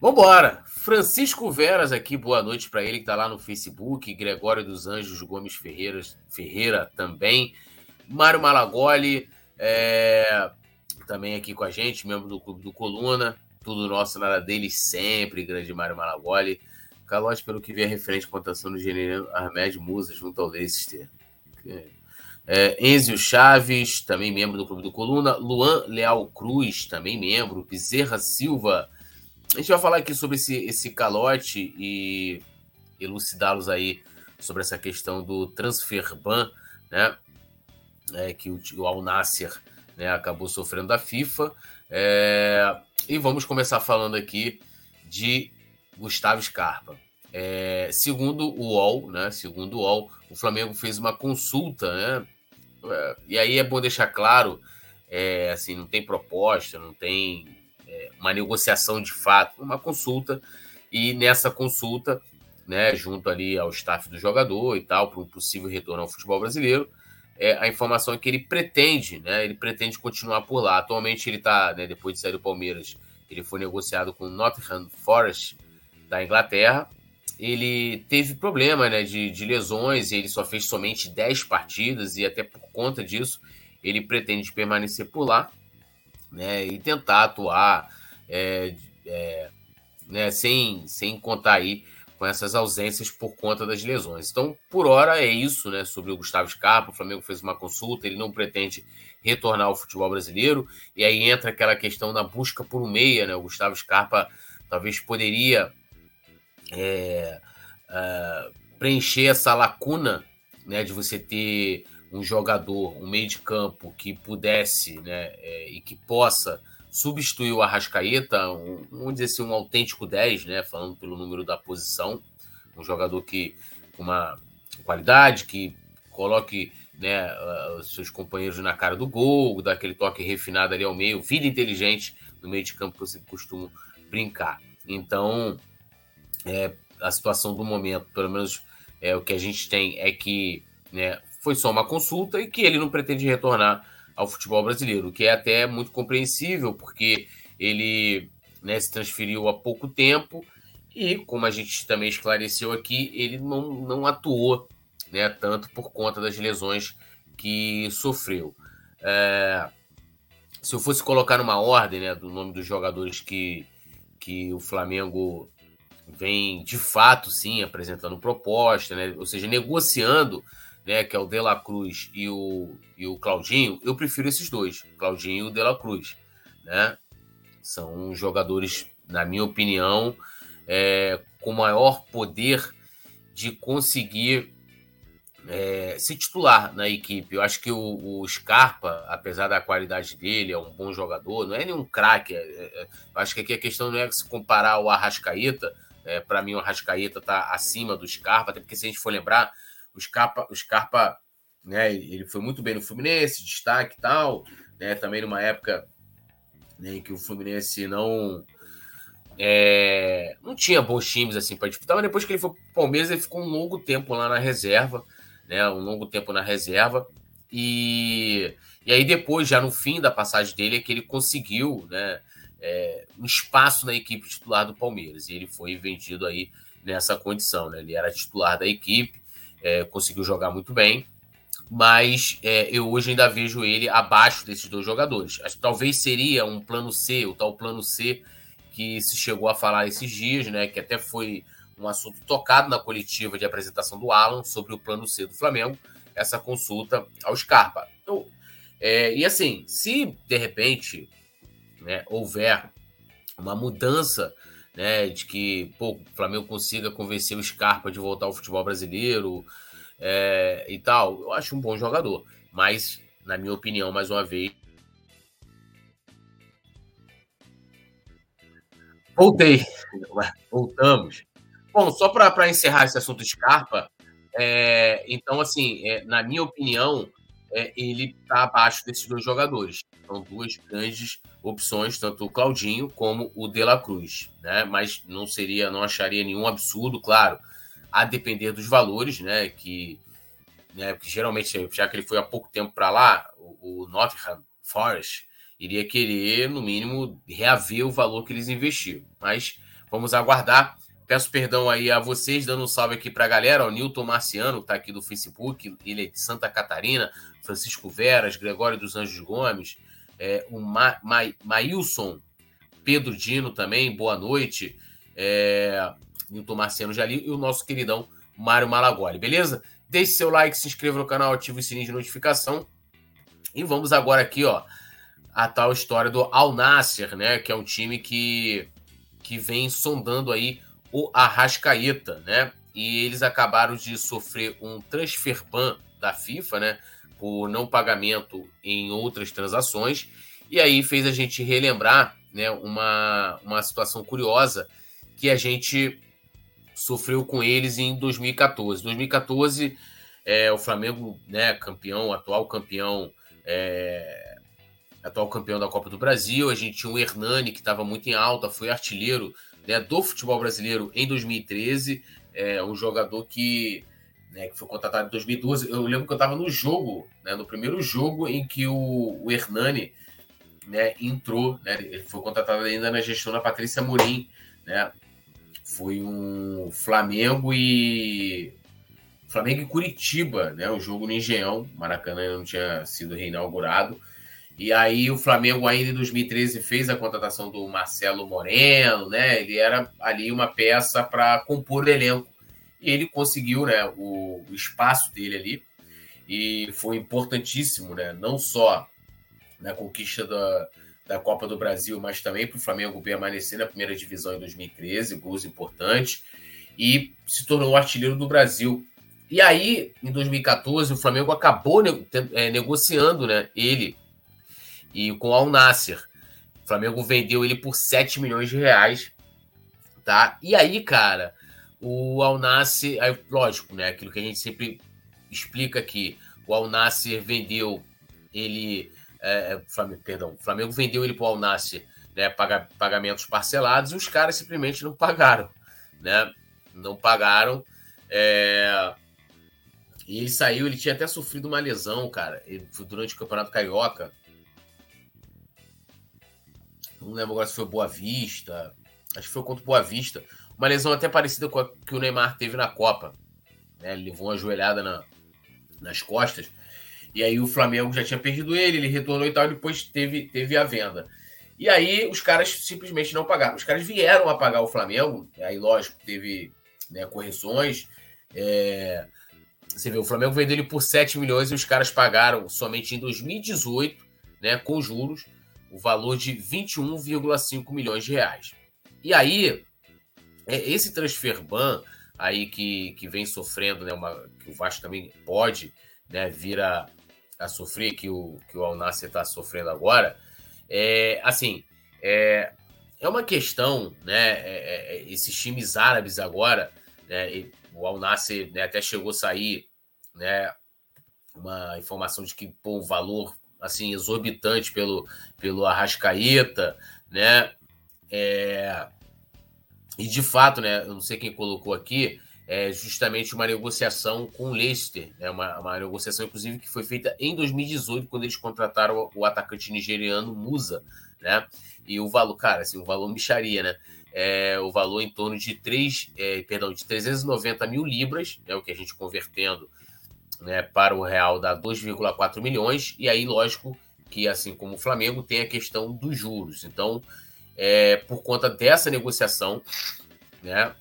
Vambora! Francisco Veras aqui, boa noite para ele que está lá no Facebook. Gregório dos Anjos Gomes Ferreira, Ferreira também. Mário Malagoli é, também aqui com a gente, membro do Clube do Coluna. Tudo nosso, nada dele sempre, grande Mário Malagoli. Calote, pelo que vi, é referente contação do engenheiro Ahmed Musa junto ao Leicester. É, Enzio Chaves, também membro do Clube do Coluna. Luan Leal Cruz, também membro. Bezerra Silva a gente vai falar aqui sobre esse, esse calote e elucidá-los aí sobre essa questão do transfer ban, né? É, que o, o Al Nasser né, acabou sofrendo da FIFA. É, e vamos começar falando aqui de Gustavo Scarpa. É, segundo o UOL, né? Segundo o UOL, o Flamengo fez uma consulta, né? É, e aí é bom deixar claro, é, assim, não tem proposta, não tem uma negociação de fato, uma consulta, e nessa consulta, né, junto ali ao staff do jogador e tal, para um possível retorno ao futebol brasileiro, é, a informação é que ele pretende, né, ele pretende continuar por lá. Atualmente ele está, né, depois de sair do Palmeiras, ele foi negociado com o Nottingham Forest da Inglaterra. Ele teve problema né, de, de lesões, ele só fez somente 10 partidas e até por conta disso ele pretende permanecer por lá né, e tentar atuar é, é, né, sem, sem contar aí com essas ausências por conta das lesões. Então, por hora, é isso né, sobre o Gustavo Scarpa. O Flamengo fez uma consulta, ele não pretende retornar ao futebol brasileiro. E aí entra aquela questão da busca por um meia. Né? O Gustavo Scarpa talvez poderia é, é, preencher essa lacuna né, de você ter um jogador, um meio de campo que pudesse né, é, e que possa substituir o Arrascaeta, um, vamos dizer assim, um autêntico 10, né? Falando pelo número da posição, um jogador que com uma qualidade, que coloque né, os seus companheiros na cara do gol, dá aquele toque refinado ali ao meio, vida inteligente no meio de campo que você costuma brincar. Então, é, a situação do momento, pelo menos é, o que a gente tem é que né, foi só uma consulta e que ele não pretende retornar ao futebol brasileiro, o que é até muito compreensível, porque ele né, se transferiu há pouco tempo e, como a gente também esclareceu aqui, ele não, não atuou né, tanto por conta das lesões que sofreu. É, se eu fosse colocar numa ordem né, do nome dos jogadores que, que o Flamengo vem de fato sim apresentando proposta, né, ou seja, negociando né, que é o De La Cruz e o, e o Claudinho, eu prefiro esses dois, Claudinho e o De La Cruz. Né? São jogadores, na minha opinião, é, com maior poder de conseguir é, se titular na equipe. Eu acho que o, o, Scarpa, apesar da qualidade dele, é um bom jogador, não é nenhum craque. É, é, acho que aqui a questão não é se comparar o Arrascaeta. É, Para mim, o Arrascaeta está acima do Scarpa, até porque se a gente for lembrar, o Scarpa, o Scarpa né, ele foi muito bem no Fluminense, destaque e tal, né, também numa época né, em que o Fluminense não é, não tinha bons times assim para disputar, mas depois que ele foi para o Palmeiras, ele ficou um longo tempo lá na reserva, né, um longo tempo na reserva, e, e aí depois, já no fim da passagem dele, é que ele conseguiu né, é, um espaço na equipe titular do Palmeiras, e ele foi vendido aí nessa condição, né, ele era titular da equipe, é, conseguiu jogar muito bem, mas é, eu hoje ainda vejo ele abaixo desses dois jogadores. Acho que talvez seria um plano C, o tal plano C que se chegou a falar esses dias, né? Que até foi um assunto tocado na coletiva de apresentação do Alan sobre o plano C do Flamengo, essa consulta ao Scarpa. Então, é, e assim, se de repente né, houver uma mudança né, de que pô, o Flamengo consiga convencer o Scarpa de voltar ao futebol brasileiro é, e tal. Eu acho um bom jogador, mas, na minha opinião, mais uma vez. Voltei, voltamos. Bom, só para encerrar esse assunto Scarpa, é, então, assim, é, na minha opinião, é, ele está abaixo desses dois jogadores. São duas grandes opções, tanto o Claudinho como o De La Cruz, né? Mas não seria, não acharia nenhum absurdo, claro, a depender dos valores, né? Que, né? Porque geralmente, já que ele foi há pouco tempo para lá, o, o Nottingham Forest iria querer, no mínimo, reaver o valor que eles investiram. Mas vamos aguardar. Peço perdão aí a vocês, dando um salve aqui para a galera. O Newton Marciano, que está aqui do Facebook, ele é de Santa Catarina. Francisco Veras, Gregório dos Anjos Gomes, é, o Ma, Ma, Maílson, Pedro Dino também, boa noite. É, Newton Marciano Jali e o nosso queridão Mário Malagoli, beleza? Deixe seu like, se inscreva no canal, ative o sininho de notificação. E vamos agora aqui, ó, a tal história do Al Nasser, né? Que é um time que, que vem sondando aí o Arrascaeta, né? E eles acabaram de sofrer um transfer ban da FIFA, né? Por não pagamento em outras transações. E aí fez a gente relembrar né, uma, uma situação curiosa que a gente sofreu com eles em 2014. 2014, é, o Flamengo, né, campeão, atual campeão, é, atual campeão da Copa do Brasil. A gente tinha o Hernani, que estava muito em alta, foi artilheiro né, do futebol brasileiro em 2013. É um jogador que, né, que foi contratado em 2012. Eu lembro que eu estava no jogo, né, no primeiro jogo em que o, o Hernani né, entrou. Né, ele foi contratado ainda na gestão da Patrícia Morim. Né, foi um Flamengo e. Flamengo e Curitiba, né? O jogo no Engenhão. Maracanã não tinha sido reinaugurado. E aí o Flamengo ainda em 2013 fez a contratação do Marcelo Moreno, né? Ele era ali uma peça para compor o elenco. E ele conseguiu, né, o, o, espaço dele ali. E foi importantíssimo, né? Não só na conquista da, da Copa do Brasil, mas também para o Flamengo permanecer na primeira divisão em 2013, gols importantes, e se tornou o artilheiro do Brasil. E aí, em 2014, o Flamengo acabou é, negociando né, ele e com o Al Nasser. O Flamengo vendeu ele por 7 milhões de reais, tá? E aí, cara, o Al Nasser, aí, lógico, né? Aquilo que a gente sempre explica aqui, o Al Nasser vendeu ele, é, é Flamengo, perdão, o Flamengo vendeu ele para o Al Nasser, né? Paga, pagamentos parcelados e os caras simplesmente não pagaram, né? Não pagaram. É... E ele saiu, ele tinha até sofrido uma lesão, cara, durante o Campeonato Carioca não lembro agora se foi Boa Vista. Acho que foi contra Boa Vista. Uma lesão até parecida com a que o Neymar teve na Copa. Né? Ele levou uma joelhada na, nas costas. E aí o Flamengo já tinha perdido ele, ele retornou e tal, e depois teve, teve a venda. E aí os caras simplesmente não pagaram. Os caras vieram a pagar o Flamengo, aí lógico, teve né, correções. É... Você vê, o Flamengo vendeu ele por 7 milhões e os caras pagaram somente em 2018, né, com juros, o valor de 21,5 milhões de reais. E aí, é, esse transfer ban aí que, que vem sofrendo, né, uma, que o Vasco também pode né, vir a, a sofrer, que o, que o Alnasser está sofrendo agora, é, assim, é, é uma questão, né, é, é, é esses times árabes agora, né, o Alnasser né, até chegou a sair, né, uma informação de que pô, o valor assim exorbitante pelo, pelo Arrascaeta, né? É, e de fato, né? Eu não sei quem colocou aqui, é justamente uma negociação com o Leicester, né? Uma, uma negociação, inclusive, que foi feita em 2018, quando eles contrataram o, atacante nigeriano Musa, né? E o valor, cara, assim, o valor micharia, né? É, o valor em torno de 3, é, perdão, de 390 mil libras, é o que a gente convertendo né, para o Real dá 2,4 milhões, e aí, lógico, que assim como o Flamengo, tem a questão dos juros. Então, é, por conta dessa negociação, né,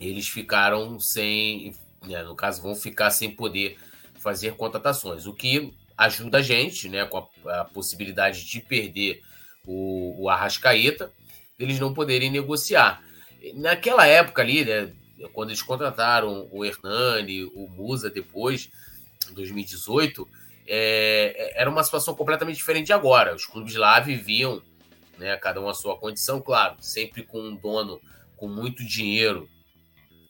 eles ficaram sem, né, no caso, vão ficar sem poder fazer contratações, o que ajuda a gente, né, com a, a possibilidade de perder o, o Arrascaeta, eles não poderem negociar. Naquela época ali, né, quando eles contrataram o Hernani, o Musa depois, em 2018, é, era uma situação completamente diferente de agora. Os clubes lá viviam, né, cada um a sua condição, claro, sempre com um dono com muito dinheiro,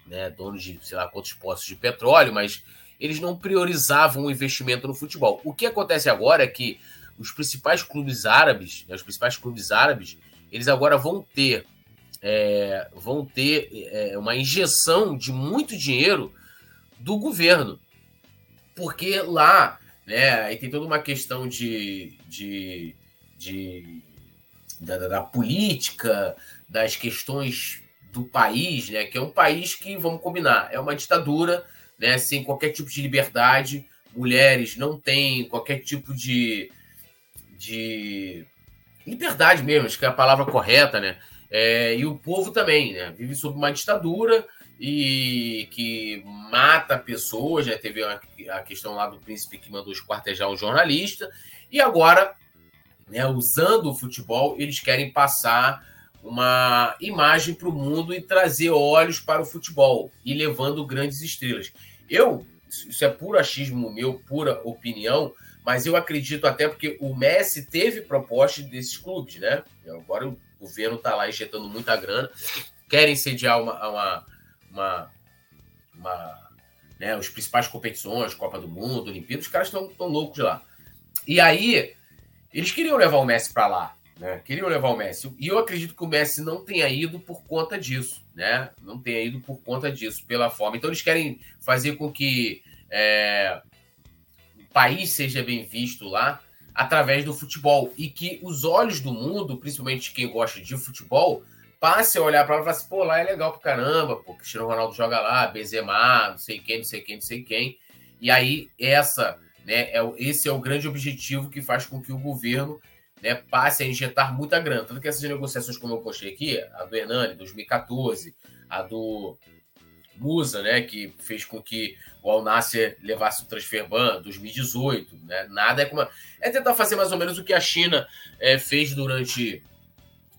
né, dono de sei lá quantos postos de petróleo, mas eles não priorizavam o investimento no futebol. O que acontece agora é que os principais clubes árabes, né, os principais clubes árabes, eles agora vão ter é, vão ter é, uma injeção de muito dinheiro do governo. Porque lá, né, aí tem toda uma questão de, de, de da, da, política, das questões do país, né, que é um país que, vamos combinar, é uma ditadura, né, sem qualquer tipo de liberdade, mulheres não têm qualquer tipo de, de liberdade mesmo, acho que é a palavra correta, né? É, e o povo também, né? Vive sob uma ditadura e que mata pessoas, né? Teve a, a questão lá do príncipe que mandou esquartejar um jornalista, e agora, né, usando o futebol, eles querem passar uma imagem para o mundo e trazer olhos para o futebol e levando grandes estrelas. Eu, isso é puro achismo meu, pura opinião, mas eu acredito até porque o Messi teve proposta desses clubes, né? Agora o governo está lá injetando muita grana, querem sediar uma, uma, uma, uma né, as principais competições, Copa do Mundo, Olimpíadas, os caras estão tão loucos lá. E aí, eles queriam levar o Messi para lá, né? Queriam levar o Messi. E eu acredito que o Messi não tenha ido por conta disso, né? Não tenha ido por conta disso, pela forma. Então, eles querem fazer com que é, país seja bem visto lá através do futebol e que os olhos do mundo, principalmente quem gosta de futebol, passe a olhar para lá e falar assim, pô, lá é legal pra caramba, pô, Cristiano Ronaldo joga lá, Benzema, não sei quem, não sei quem, não sei quem. E aí essa, né, é, esse é o grande objetivo que faz com que o governo né, passe a injetar muita grana. Tanto que essas negociações, como eu postei aqui, a do Hernani, 2014, a do Musa, né, que fez com que o Al Nasser levasse o transfer ban 2018, né? Nada é como é tentar fazer mais ou menos o que a China é, fez durante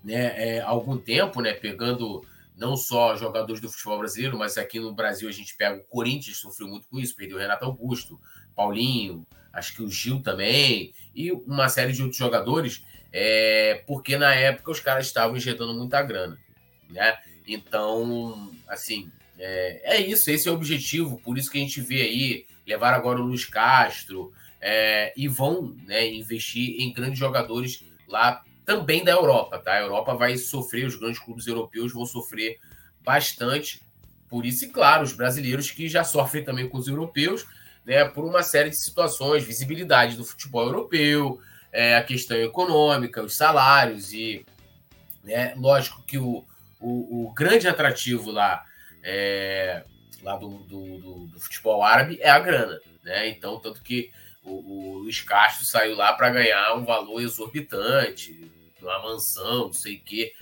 né, é, algum tempo, né, pegando não só jogadores do futebol brasileiro, mas aqui no Brasil a gente pega o Corinthians, sofreu muito com isso, perdeu o Renato Augusto, Paulinho, acho que o Gil também, e uma série de outros jogadores, é, porque na época os caras estavam injetando muita grana, né? Então, assim, é, é, isso, esse é o objetivo, por isso que a gente vê aí, levar agora o Luiz Castro, é, e vão né, investir em grandes jogadores lá também da Europa, tá? A Europa vai sofrer, os grandes clubes europeus vão sofrer bastante, por isso, e claro, os brasileiros que já sofrem também com os europeus, né, por uma série de situações, visibilidade do futebol europeu, é, a questão econômica, os salários, e né, lógico que o, o, o grande atrativo lá é, lá do, do, do, do, futebol árabe é a grana, né? Então, tanto que o, o Luiz Castro saiu lá para ganhar um valor exorbitante, uma mansão, não sei o quê.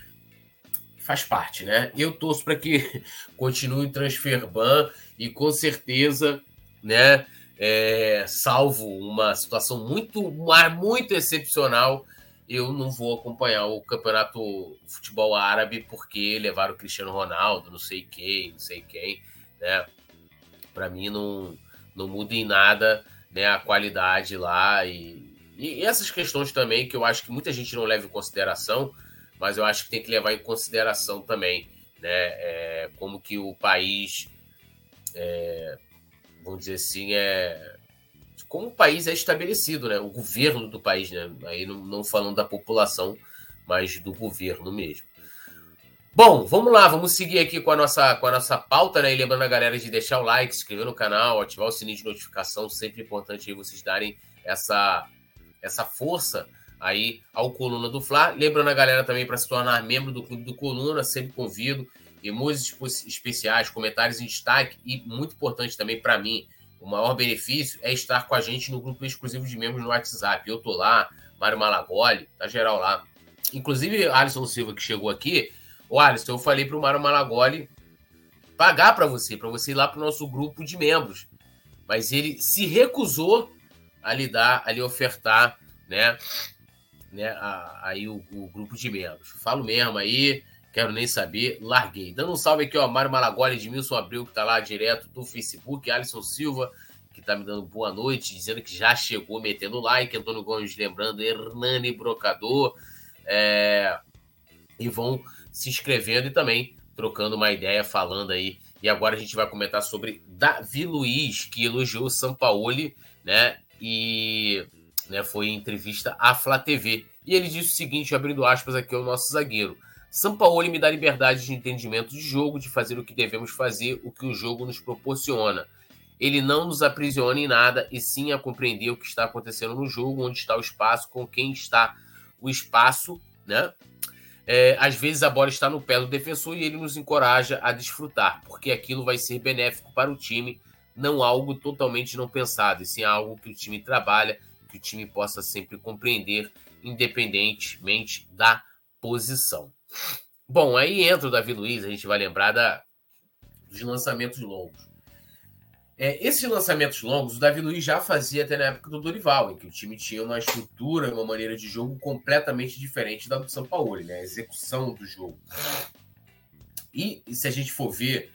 Faz parte, né? Eu torço para que continue o transfer ban e com certeza, né? É, salvo uma situação muito, muito excepcional, eu não vou acompanhar o campeonato futebol árabe porque levaram o Cristiano Ronaldo, não sei quem, não sei quem, né? Para mim não, não muda em nada né, a qualidade lá e, e essas questões também que eu acho que muita gente não leva em consideração, mas eu acho que tem que levar em consideração também, né? É, como que o país, é, vamos dizer assim, é como o país é estabelecido, né? O governo do país, né? Aí não, não falando da população, mas do governo mesmo. Bom, vamos lá, vamos seguir aqui com a nossa, com a nossa pauta, né? E lembrando a galera de deixar o like, se inscrever no canal, ativar o sininho de notificação, sempre importante aí vocês darem essa, essa força aí ao Coluna do Fla. Lembrando a galera também para se tornar membro do Clube do Coluna, sempre convido. Emojis especiais, comentários em destaque e muito importante também para mim, o maior benefício é estar com a gente no grupo exclusivo de membros no WhatsApp. Eu tô lá, Mário Malagoli, tá geral lá. Inclusive, Alisson Silva, que chegou aqui. O Alisson, eu falei pro Mário Malagoli pagar para você, para você ir lá pro nosso grupo de membros. Mas ele se recusou a lhe dar, a lhe ofertar, né, né aí o, o grupo de membros. Falo mesmo aí, Quero nem saber, larguei. Dando um salve aqui, ó, Mário Malagoli, Edmilson Abreu, que tá lá direto do Facebook, Alisson Silva, que tá me dando boa noite, dizendo que já chegou metendo like, Antônio Gomes lembrando, Hernani Brocador, é... e vão se inscrevendo e também trocando uma ideia, falando aí. E agora a gente vai comentar sobre Davi Luiz, que elogiou o Sampaoli, né? E né, foi em entrevista à Flá TV. E ele disse o seguinte, abrindo aspas aqui ao nosso zagueiro. Sampaoli me dá liberdade de entendimento de jogo, de fazer o que devemos fazer, o que o jogo nos proporciona. Ele não nos aprisiona em nada, e sim a compreender o que está acontecendo no jogo, onde está o espaço, com quem está o espaço, né? É, às vezes a bola está no pé do defensor e ele nos encoraja a desfrutar, porque aquilo vai ser benéfico para o time, não algo totalmente não pensado, e sim algo que o time trabalha, que o time possa sempre compreender, independentemente da posição. Bom, aí entra o Davi Luiz, a gente vai lembrar da, dos lançamentos longos. É, esses lançamentos longos, o Davi Luiz já fazia até na época do Dorival, em que o time tinha uma estrutura, uma maneira de jogo completamente diferente da do São Paulo, né? A execução do jogo. E, se a gente for ver,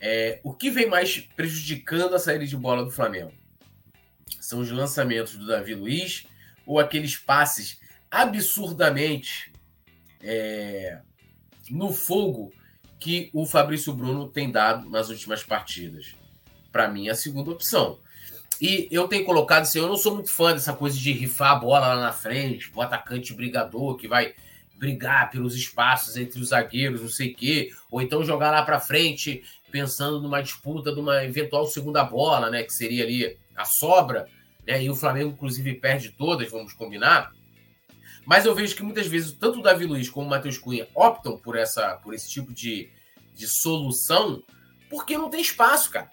é, o que vem mais prejudicando a saída de bola do Flamengo? São os lançamentos do Davi Luiz ou aqueles passes absurdamente é, no fogo que o Fabrício Bruno tem dado nas últimas partidas para mim, é a segunda opção. E eu tenho colocado assim, eu não sou muito fã dessa coisa de rifar a bola lá na frente, o atacante brigador que vai brigar pelos espaços entre os zagueiros, não sei o quê, ou então jogar lá para frente pensando numa disputa de uma eventual segunda bola, né, que seria ali a sobra, né, e o Flamengo inclusive perde todas, vamos combinar. Mas eu vejo que muitas vezes tanto o Davi Luiz como o Matheus Cunha optam por essa por esse tipo de, de solução porque não tem espaço, cara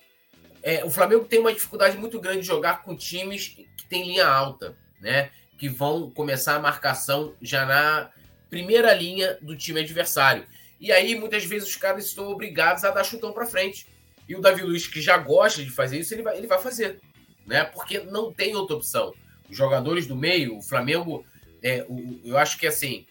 é, o Flamengo tem uma dificuldade muito grande de jogar com times que tem linha alta, né? Que vão começar a marcação já na primeira linha do time adversário. E aí, muitas vezes, os caras estão obrigados a dar chutão para frente. E o Davi Luiz, que já gosta de fazer isso, ele vai, ele vai fazer. Né? Porque não tem outra opção. Os jogadores do meio, o Flamengo, é, o, eu acho que assim.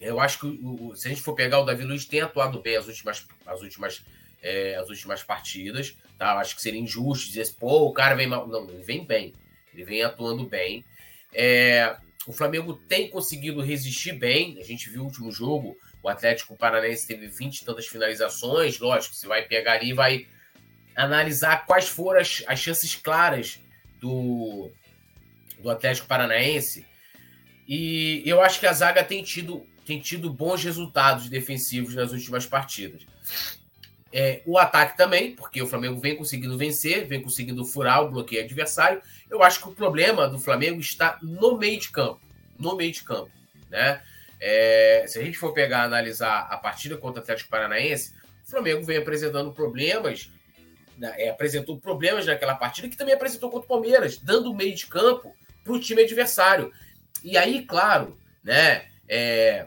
Eu acho que o, se a gente for pegar o Davi Luiz, tem atuado bem as últimas, as últimas, é, as últimas partidas. Tá? Acho que seria injusto dizer assim, pô, o cara vem mal. Não, ele vem bem. Ele vem atuando bem. É, o Flamengo tem conseguido resistir bem. A gente viu o último jogo, o Atlético Paranaense teve 20 e tantas finalizações. Lógico, você vai pegar ali e vai analisar quais foram as, as chances claras do, do Atlético Paranaense. E eu acho que a zaga tem tido, tem tido bons resultados defensivos nas últimas partidas. É, o ataque também, porque o Flamengo vem conseguindo vencer, vem conseguindo furar o bloqueio adversário. Eu acho que o problema do Flamengo está no meio de campo. No meio de campo. Né? É, se a gente for pegar analisar a partida contra o Atlético Paranaense, o Flamengo vem apresentando problemas. Né? É, apresentou problemas naquela partida que também apresentou contra o Palmeiras, dando meio de campo para o time adversário. E aí, claro, né? É,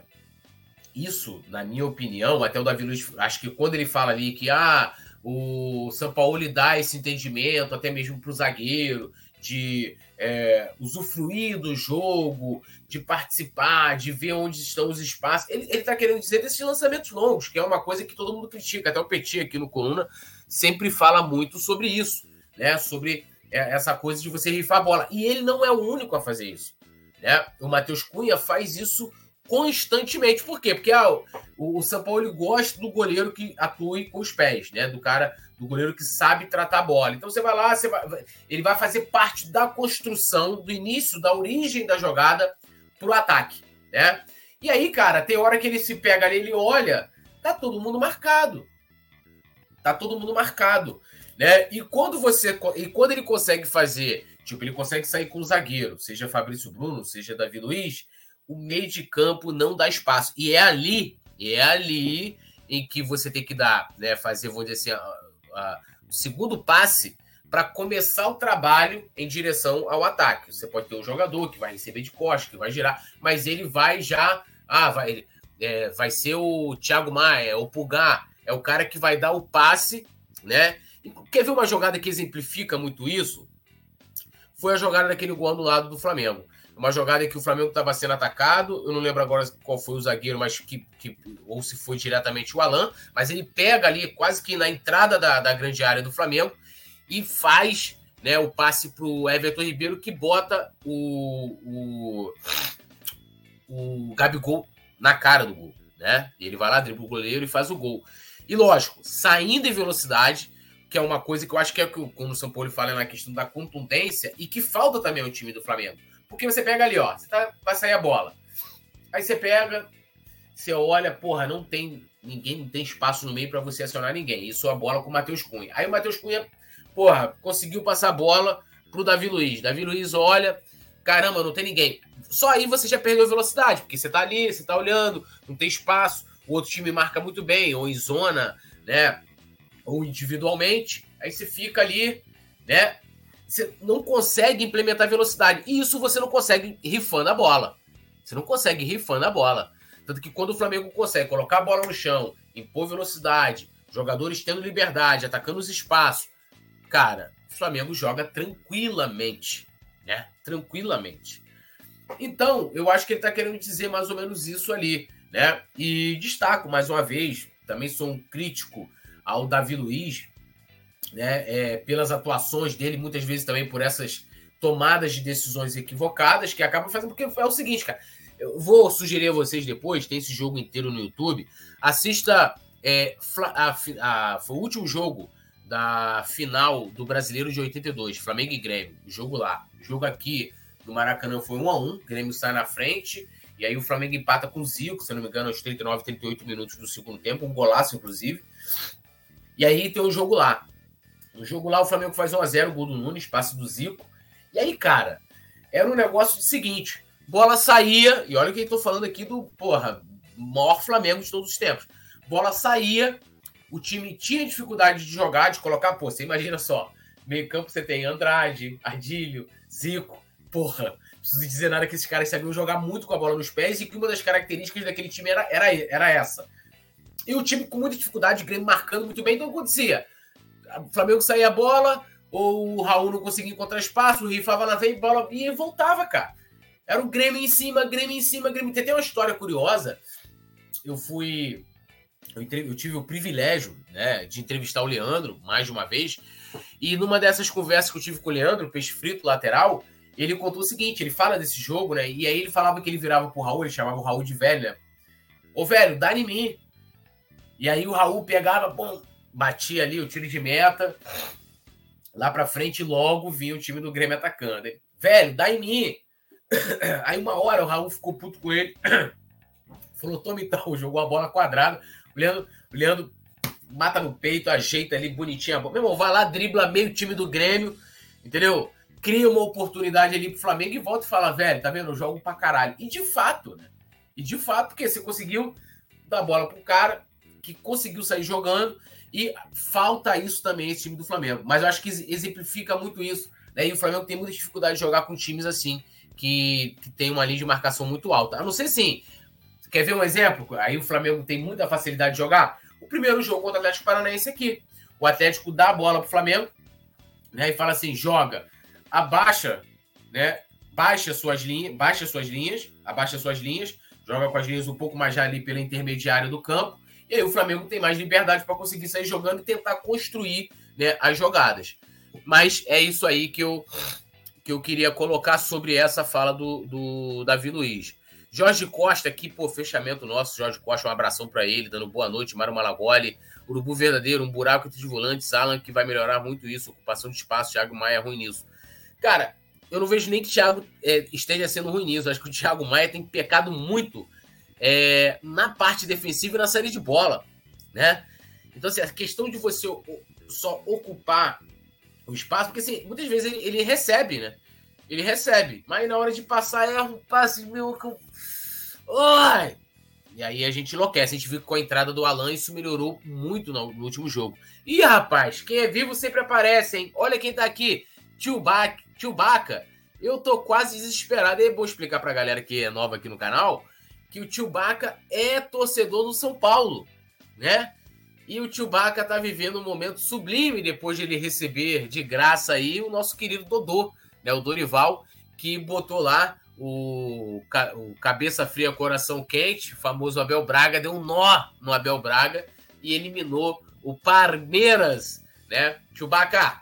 isso, na minha opinião, até o Davi Luiz, acho que quando ele fala ali que ah, o São Paulo lhe dá esse entendimento, até mesmo para o zagueiro, de é, usufruir do jogo, de participar, de ver onde estão os espaços. Ele está querendo dizer desses lançamentos longos, que é uma coisa que todo mundo critica. Até o Petit aqui no Coluna sempre fala muito sobre isso, né? Sobre é, essa coisa de você rifar a bola. E ele não é o único a fazer isso. Né? O Matheus Cunha faz isso constantemente. Por quê? Porque ah, o, São Paulo gosta do goleiro que atue com os pés, né? Do cara, do goleiro que sabe tratar a bola. Então você vai lá, você vai, ele vai fazer parte da construção, do início, da origem da jogada pro ataque, né? E aí, cara, tem hora que ele se pega ali, ele olha, tá todo mundo marcado. Tá todo mundo marcado, né? E quando você e quando ele consegue fazer, tipo, ele consegue sair com o zagueiro, seja Fabrício Bruno, seja Davi Luiz, o meio de campo não dá espaço. E é ali, é ali em que você tem que dar, né, fazer, vou dizer assim, o segundo passe para começar o trabalho em direção ao ataque. Você pode ter um jogador que vai receber de costas, que vai girar, mas ele vai já, ah, vai, é, vai ser o Thiago Maia, é o Pulgar, é o cara que vai dar o passe, né? quer ver uma jogada que exemplifica muito isso? Foi a jogada daquele gol do lado do Flamengo uma jogada em que o Flamengo estava sendo atacado. Eu não lembro agora qual foi o zagueiro, mas que, que ou se foi diretamente o Alan, mas ele pega ali quase que na entrada da, da grande área do Flamengo e faz né, o passe para o Everton Ribeiro que bota o, o, o Gabigol na cara do gol. né? Ele vai lá, dribla o goleiro e faz o gol. E lógico, saindo em velocidade, que é uma coisa que eu acho que é que quando o São Paulo fala na questão da contundência e que falta também ao time do Flamengo. Porque você pega ali, ó, você tá, vai sair a bola. Aí você pega, você olha, porra, não tem ninguém, não tem espaço no meio para você acionar ninguém. Isso a bola com o Matheus Cunha. Aí o Matheus Cunha, porra, conseguiu passar a bola pro Davi Luiz. Davi Luiz olha, caramba, não tem ninguém. Só aí você já perdeu velocidade, porque você tá ali, você tá olhando, não tem espaço. O outro time marca muito bem, ou em zona, né? Ou individualmente. Aí você fica ali, né? Você não consegue implementar velocidade. E isso você não consegue rifando a bola. Você não consegue rifando a bola. Tanto que quando o Flamengo consegue colocar a bola no chão, impor velocidade, jogadores tendo liberdade, atacando os espaços, cara, o Flamengo joga tranquilamente, né? Tranquilamente. Então, eu acho que ele está querendo dizer mais ou menos isso ali, né? E destaco mais uma vez, também sou um crítico ao Davi Luiz, né? É, pelas atuações dele, muitas vezes também por essas tomadas de decisões equivocadas que acabam fazendo. Porque é o seguinte, cara, eu vou sugerir a vocês depois, tem esse jogo inteiro no YouTube. Assista. É, a, a, foi o último jogo da final do Brasileiro de 82, Flamengo e Grêmio. Jogo lá. Jogo aqui no Maracanã foi 1 a 1 o Grêmio sai na frente. E aí o Flamengo empata com o Zico, se não me engano, aos 39, 38 minutos do segundo tempo. Um golaço, inclusive. E aí tem o um jogo lá. No jogo lá, o Flamengo faz 1x0, gol do Nunes, passe do Zico. E aí, cara, era um negócio seguinte: Bola saía, e olha o que eu tô falando aqui do, porra, maior Flamengo de todos os tempos. Bola saía, o time tinha dificuldade de jogar, de colocar, pô, você imagina só, meio campo você tem Andrade, Ardilho, Zico, porra, preciso dizer nada que esses caras sabiam jogar muito com a bola nos pés e que uma das características daquele time era, era, era essa. E o time com muita dificuldade, o Grêmio marcando muito bem, então acontecia. O Flamengo saía a bola, ou o Raul não conseguia encontrar espaço, o rifava na veia, bola e voltava, cara. Era o Grêmio em cima, Grêmio em cima, Grêmio. Tem uma história curiosa. Eu fui. Eu, eu, tive o privilégio né, de entrevistar o Leandro mais de uma vez. E numa dessas conversas que eu tive com o Leandro, peixe frito lateral, ele contou o seguinte: ele fala desse jogo, né? E aí ele falava que ele virava pro Raul, ele chamava o Raul de velho? Ô velho, dá em mim. E aí o Raul pegava, bom, batia ali o tiro de meta. Lá pra frente, logo vinha o time do Grêmio atacando. Ele, velho, dá em mim. Aí uma hora o Raul ficou puto com ele. Falou, toma então, jogou a bola quadrada. O Leandro, o Leandro mata no peito, ajeita ali bonitinho a bola. Meu irmão, vai lá, dribla meio time do Grêmio, entendeu? Cria uma oportunidade ali pro Flamengo e volta e fala, velho, tá vendo? Eu jogo pra caralho. E de fato, né? E de fato, porque você conseguiu dar bola pro cara que conseguiu sair jogando e falta isso também esse time do Flamengo. Mas eu acho que exemplifica muito isso. Né? E o Flamengo tem muita dificuldade de jogar com times assim que, que tem uma linha de marcação muito alta. A não ser sim. Quer ver um exemplo? Aí o Flamengo tem muita facilidade de jogar. O primeiro jogo contra o Atlético Paranaense aqui. O Atlético dá a bola pro Flamengo, né? E fala assim: joga, abaixa, né? Baixa suas linhas, baixa suas linhas, abaixa suas linhas, joga com as linhas um pouco mais já ali pela intermediária do campo. E aí o Flamengo tem mais liberdade para conseguir sair jogando e tentar construir né, as jogadas. Mas é isso aí que eu que eu queria colocar sobre essa fala do, do Davi Luiz. Jorge Costa aqui, pô, fechamento nosso. Jorge Costa, um abração para ele, dando boa noite. Mário Malagoli, Urubu verdadeiro, um buraco entre os volantes. Alan, que vai melhorar muito isso. Ocupação de espaço, Thiago Maia é ruim nisso. Cara, eu não vejo nem que o Thiago é, esteja sendo ruim nisso. Acho que o Thiago Maia tem pecado muito é, na parte defensiva e na saída de bola, né? Então, assim, a questão de você só ocupar o espaço, porque assim, muitas vezes ele, ele recebe, né? Ele recebe, mas na hora de passar erra um passe meu. Oi! E aí a gente enlouquece. A gente viu que com a entrada do Alan isso melhorou muito no, no último jogo. Ih, rapaz, quem é vivo sempre aparece, hein? Olha quem tá aqui. Chewbacca. Chewbacca. Eu tô quase desesperado. E vou explicar pra galera que é nova aqui no canal que o Chewbacca é torcedor do São Paulo, né? E o Chewbacca tá vivendo um momento sublime depois de ele receber de graça aí o nosso querido Dodô, né? O Dorival, que botou lá o, o cabeça fria, coração quente, famoso Abel Braga, deu um nó no Abel Braga e eliminou o Palmeiras, né? Chewbacca,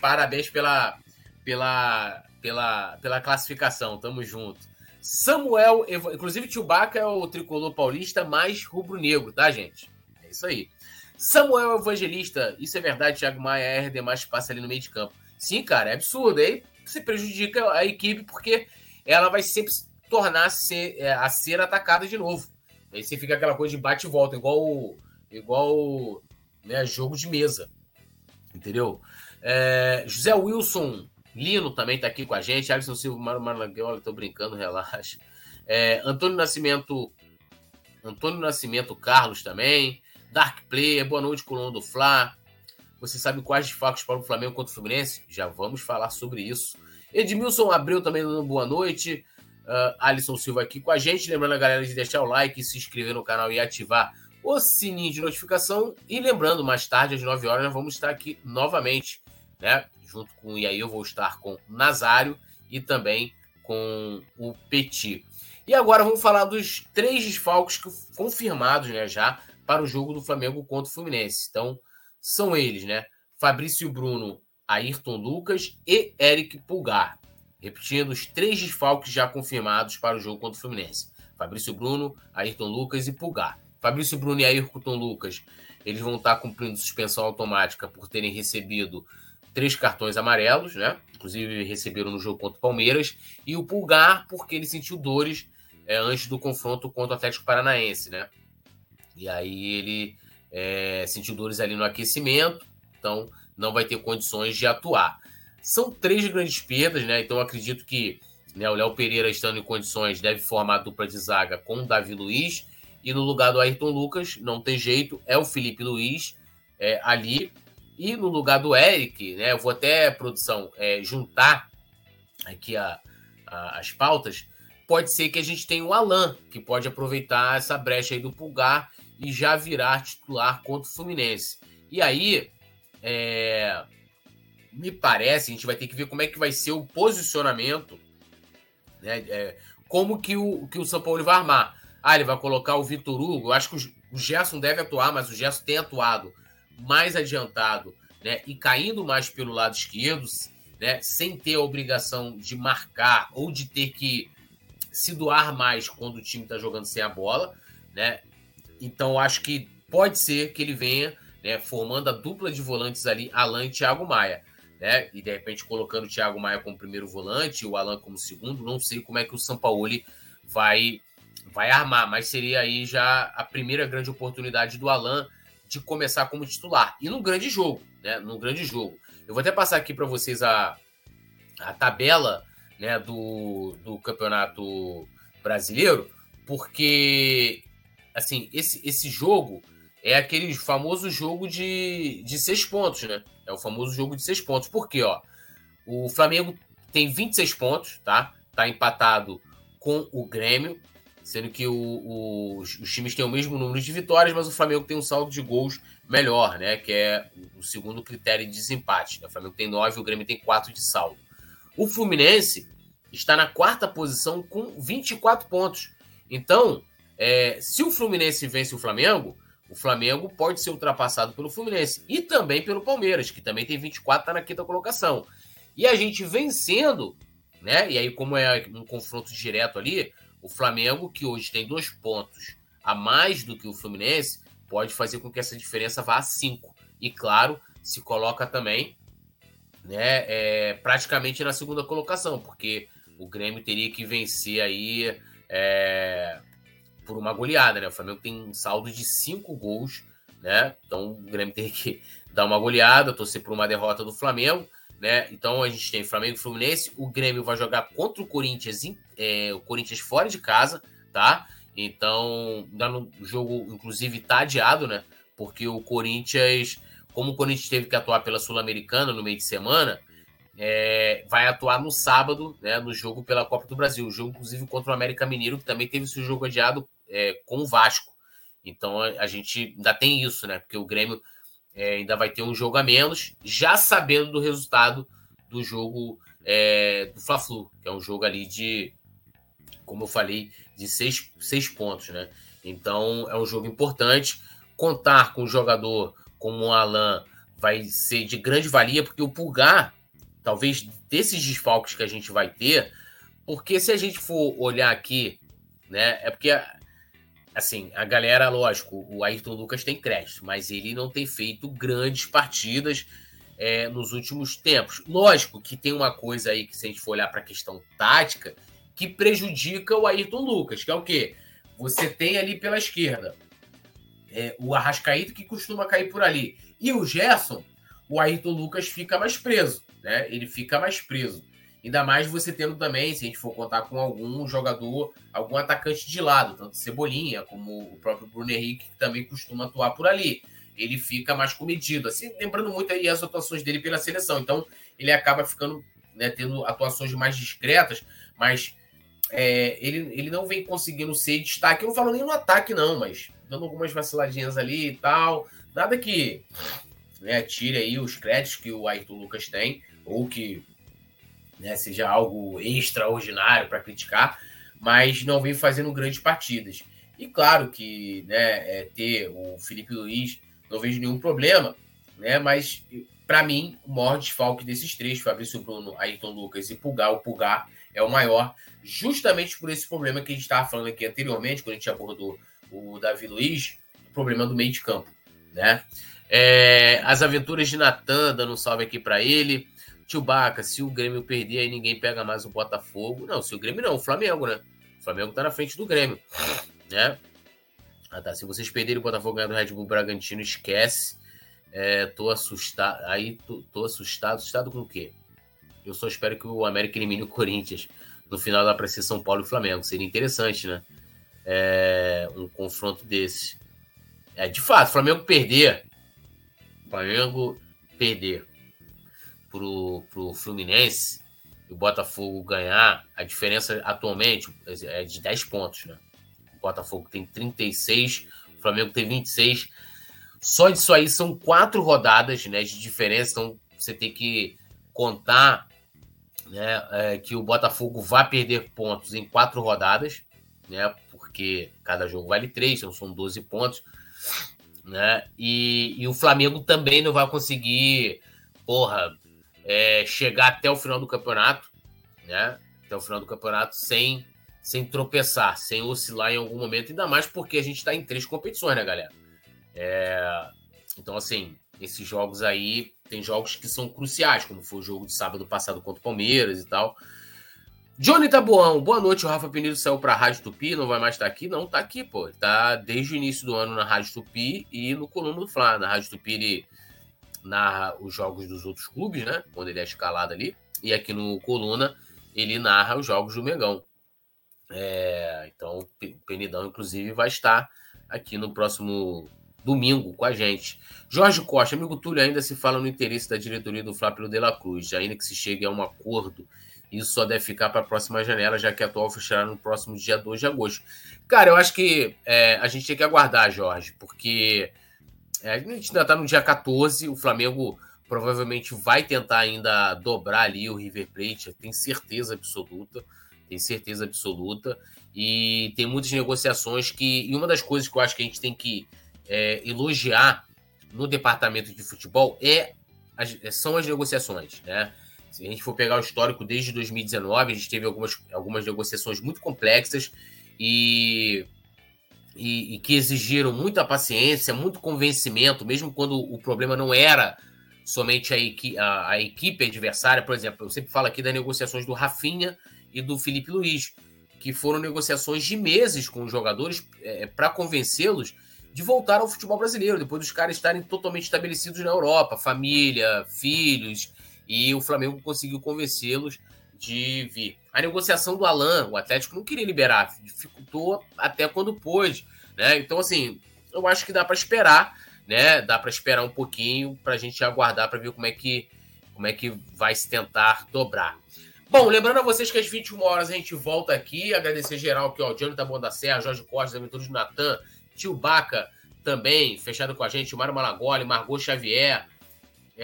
parabéns pela, pela, pela, pela classificação, tamo junto. Samuel, inclusive Chewbacca é o tricolor paulista mais rubro-negro, tá, gente? É isso aí. Samuel Evangelista, isso é verdade, Thiago Maia erra demais passa ali no meio de campo. Sim, cara, é absurdo. Aí você prejudica a equipe porque ela vai sempre tornar -se, é, a ser atacada de novo. Aí você fica aquela coisa de bate e volta, igual, igual né, jogo de mesa. Entendeu? É, José Wilson Lino também está aqui com a gente. Alisson Silva, Mário Marlaguiola, tô brincando, relaxa. É, Antônio Nascimento, Antônio Nascimento Carlos também. Dark Player, boa noite, Coluna do Fla. Você sabe quais desfalques para o Flamengo contra o Fluminense? Já vamos falar sobre isso. Edmilson Abreu também dando boa noite. Uh, Alisson Silva aqui com a gente. Lembrando a galera de deixar o like, se inscrever no canal e ativar o sininho de notificação. E lembrando, mais tarde, às 9 horas, nós vamos estar aqui novamente, né? junto com o Iaí, eu vou estar com Nazário e também com o Petit. E agora vamos falar dos três desfalques confirmados né, já para o jogo do Flamengo contra o Fluminense. Então, são eles, né? Fabrício Bruno, Ayrton Lucas e Eric Pulgar. Repetindo, os três desfalques já confirmados para o jogo contra o Fluminense. Fabrício Bruno, Ayrton Lucas e Pulgar. Fabrício Bruno e Ayrton Lucas, eles vão estar cumprindo suspensão automática por terem recebido três cartões amarelos, né? Inclusive receberam no jogo contra o Palmeiras. E o Pulgar, porque ele sentiu dores é, antes do confronto contra o Atlético Paranaense, né? E aí ele é, sentiu dores ali no aquecimento, então não vai ter condições de atuar. São três grandes perdas, né? Então acredito que né, o Léo Pereira, estando em condições, deve formar a dupla de zaga com o Davi Luiz. E no lugar do Ayrton Lucas, não tem jeito, é o Felipe Luiz é, ali. E no lugar do Eric, né, eu vou até, produção, é, juntar aqui a, a, as pautas. Pode ser que a gente tenha o Alan, que pode aproveitar essa brecha aí do Pulgar e já virar titular contra o Fluminense. E aí, é, me parece, a gente vai ter que ver como é que vai ser o posicionamento, né, é, como que o, que o São Paulo vai armar. Ah, ele vai colocar o Vitor Hugo. Eu acho que o Gerson deve atuar, mas o Gerson tem atuado mais adiantado né, e caindo mais pelo lado esquerdo, né, sem ter a obrigação de marcar ou de ter que se doar mais quando o time está jogando sem a bola. Né? Então, acho que pode ser que ele venha né, formando a dupla de volantes ali, Alan e Thiago Maia. Né? E de repente colocando o Thiago Maia como primeiro volante o Alan como segundo. Não sei como é que o Sampaoli vai vai armar, mas seria aí já a primeira grande oportunidade do Alan de começar como titular. E num grande jogo, né? Num grande jogo. Eu vou até passar aqui para vocês a, a tabela né, do, do campeonato brasileiro, porque assim, esse, esse jogo é aquele famoso jogo de, de seis pontos, né? É o famoso jogo de seis pontos. Por quê, ó? O Flamengo tem 26 pontos, tá? Tá empatado com o Grêmio sendo que o, o, os, times têm o mesmo número de vitórias, mas o Flamengo tem um saldo de gols melhor, né? Que é o segundo critério de desempate. O Flamengo tem nove, o Grêmio tem quatro de saldo. O Fluminense está na quarta posição com 24 pontos. Então, é, se o Fluminense vence o Flamengo, o Flamengo pode ser ultrapassado pelo Fluminense e também pelo Palmeiras, que também tem 24, está na quinta colocação. E a gente vencendo, né? E aí, como é um confronto direto ali, o Flamengo, que hoje tem dois pontos a mais do que o Fluminense, pode fazer com que essa diferença vá a cinco. E claro, se coloca também né, é, praticamente na segunda colocação, porque o Grêmio teria que vencer aí é, por uma goleada, né? O Flamengo tem um saldo de cinco gols, né? Então o Grêmio teria que dar uma goleada, torcer por uma derrota do Flamengo né? Então a gente tem Flamengo e Fluminense. O Grêmio vai jogar contra o Corinthians, é, o Corinthians fora de casa, tá? Então, o jogo, inclusive, tá adiado, né? Porque o Corinthians, como o Corinthians teve que atuar pela Sul-Americana no meio de semana, é, vai atuar no sábado, né? No jogo pela Copa do Brasil. O jogo, inclusive, contra o América Mineiro, que também teve seu jogo adiado é, com o Vasco. Então a, a gente ainda tem isso, né? Porque o Grêmio é, ainda vai ter um jogo a menos, já sabendo do resultado do jogo é, do Fla-Flu, que é um jogo ali de, como eu falei, de seis, seis pontos, né? Então é um jogo importante. Contar com um jogador como o Alan vai ser de grande valia, porque o Pulgar, talvez desses desfalques que a gente vai ter, Porque se a gente for olhar aqui, né, é porque assim, a galera, lógico, o Ayrton Lucas tem crédito, mas ele não tem feito grandes partidas é, nos últimos tempos. Lógico que tem uma coisa aí que, se a gente for olhar para a questão tática, que prejudica o Ayrton Lucas, que é o quê? Você tem ali pela esquerda é, o Arrascaíto, que costuma cair por ali, e o Gerson, o Ayrton Lucas fica mais preso, né? Ele fica mais preso. Ainda mais você tendo também, se a gente for contar com algum jogador, algum atacante de lado, tanto Cebolinha como o próprio Bruno Henrique, que também costuma atuar por ali. Ele fica mais comedido, assim, lembrando muito aí as atuações dele pela seleção. Então, ele acaba ficando, né, tendo atuações mais discretas, mas é, ele, ele não vem conseguindo ser destaque. Eu não falo nem no ataque, não, mas dando algumas vaciladinhas ali e tal. Nada que né, tire aí os créditos que o Ayrton Lucas tem, ou que né, seja algo extraordinário para criticar, mas não vem fazendo grandes partidas. E claro que né, é, ter o Felipe Luiz não vejo nenhum problema, né? Mas para mim, o maior desfalque desses três, Fabrício Bruno, Ayrton Lucas e Pulgar, o Pulgar é o maior, justamente por esse problema que a gente estava falando aqui anteriormente, quando a gente abordou o Davi Luiz, o problema do meio de campo, né? É, as aventuras de Natan, dando um salve aqui para ele. Baca, se o Grêmio perder, aí ninguém pega mais o Botafogo. Não, se o Grêmio não, o Flamengo, né? O Flamengo tá na frente do Grêmio, né? Ah, tá. Se vocês perderem o Botafogo ganhar do Red Bull Bragantino, esquece. É, tô assustado. Aí tô, tô, assustado. Assustado com o quê? Eu só espero que o América elimine o Corinthians no final da para ser São Paulo e Flamengo. Seria interessante, né? É, um confronto desse. É, de fato, Flamengo perder. Flamengo perder pro, pro Fluminense e o Botafogo ganhar, a diferença atualmente é de 10 pontos, né? O Botafogo tem 36, o Flamengo tem 26. Só disso aí são quatro rodadas né, de diferença, então você tem que contar né, é, que o Botafogo vai perder pontos em quatro rodadas, né? Porque cada jogo vale três, então são 12 pontos. Né? E, e o Flamengo também não vai conseguir, porra, é, chegar até o final do campeonato, né? Até o final do campeonato sem, sem tropeçar, sem oscilar em algum momento, ainda mais porque a gente está em três competições, né, galera? É, então, assim, esses jogos aí, tem jogos que são cruciais, como foi o jogo de sábado passado contra o Palmeiras e tal. Johnny Tabuão, boa noite. O Rafa Penido saiu para a Rádio Tupi, não vai mais estar tá aqui? Não, tá aqui, pô. Ele tá desde o início do ano na Rádio Tupi e no Coluna do Fla. Na Rádio Tupi ele narra os jogos dos outros clubes, né? Quando ele é escalado ali. E aqui no Coluna ele narra os jogos do Mengão. É, então o Penidão, inclusive, vai estar aqui no próximo domingo com a gente. Jorge Costa, amigo Túlio, ainda se fala no interesse da diretoria do Flávio de la Cruz, ainda que se chegue a um acordo. Isso só deve ficar para a próxima janela, já que a atual fechará no próximo dia 2 de agosto. Cara, eu acho que é, a gente tem que aguardar, Jorge, porque a gente ainda está no dia 14, o Flamengo provavelmente vai tentar ainda dobrar ali o River Plate, tem certeza absoluta, tem certeza absoluta, e tem muitas negociações que, e uma das coisas que eu acho que a gente tem que é, elogiar no departamento de futebol é as, são as negociações, né? Se a gente for pegar o histórico desde 2019, a gente teve algumas, algumas negociações muito complexas e e, e, que exigiram muita paciência, muito convencimento, mesmo quando o problema não era somente a, equi a, a, equipe adversária. Por exemplo, eu sempre falo aqui das negociações do Rafinha e do Felipe Luiz, que foram negociações de meses com os jogadores é, para convencê-los de voltar ao futebol brasileiro, depois dos caras estarem totalmente estabelecidos na Europa, família, filhos, e o Flamengo conseguiu convencê-los de vir. A negociação do Alan, o Atlético não queria liberar, dificultou até quando pôde, né? Então, assim, eu acho que dá para esperar, né? Dá para esperar um pouquinho para a gente aguardar para ver como é que como é que vai se tentar dobrar. Bom, lembrando a vocês que às 21 horas a gente volta aqui, agradecer geral aqui, ó, Jonathan Bom da Serra, Jorge Costa, Aventuras do Natan, Tio Baca também, fechado com a gente, Mário Malagoli, Margot Xavier,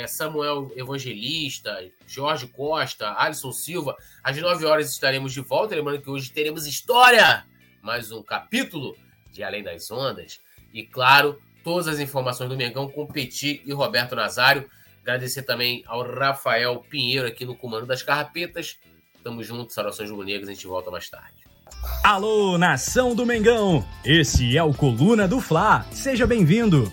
Samuel Evangelista, Jorge Costa, Alisson Silva. Às 9 horas estaremos de volta. Lembrando que hoje teremos história, mais um capítulo de Além das Ondas. E claro, todas as informações do Mengão com Petit e Roberto Nazário. Agradecer também ao Rafael Pinheiro aqui no comando das carrapetas. Tamo junto, saudações rubro-negras, a gente volta mais tarde. Alô, nação do Mengão! Esse é o Coluna do Fla. Seja bem-vindo.